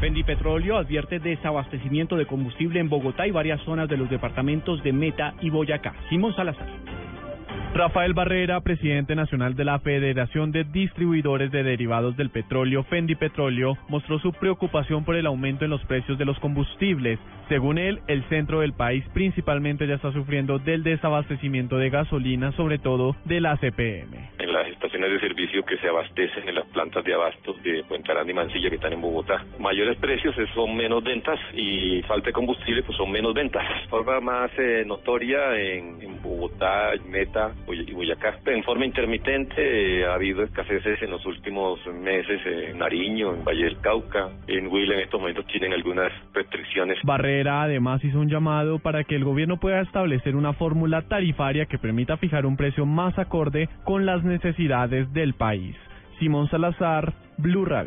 Fendi Petróleo advierte desabastecimiento de combustible en Bogotá y varias zonas de los departamentos de Meta y Boyacá. Simón Salazar. Rafael Barrera, presidente nacional de la Federación de Distribuidores de Derivados del Petróleo, Fendi Petróleo, mostró su preocupación por el aumento en los precios de los combustibles. Según él, el centro del país principalmente ya está sufriendo del desabastecimiento de gasolina, sobre todo de la CPM. En las estaciones de servicio que se abastecen en las plantas de abasto de Puente Aranda y Mansilla que están en Bogotá. Mayores precios son menos ventas y falta de combustible pues son menos ventas. De forma más eh, notoria en, en Bogotá, Meta, y Boyacá. En forma intermitente eh, ha habido escaseces en los últimos meses en Nariño, en Valle del Cauca, en Huila en estos momentos tienen algunas restricciones. Barrera además hizo un llamado para que el gobierno pueda establecer una fórmula tarifaria que permita fijar un precio más acorde con las necesidades del país. Simón Salazar, Blue Radio.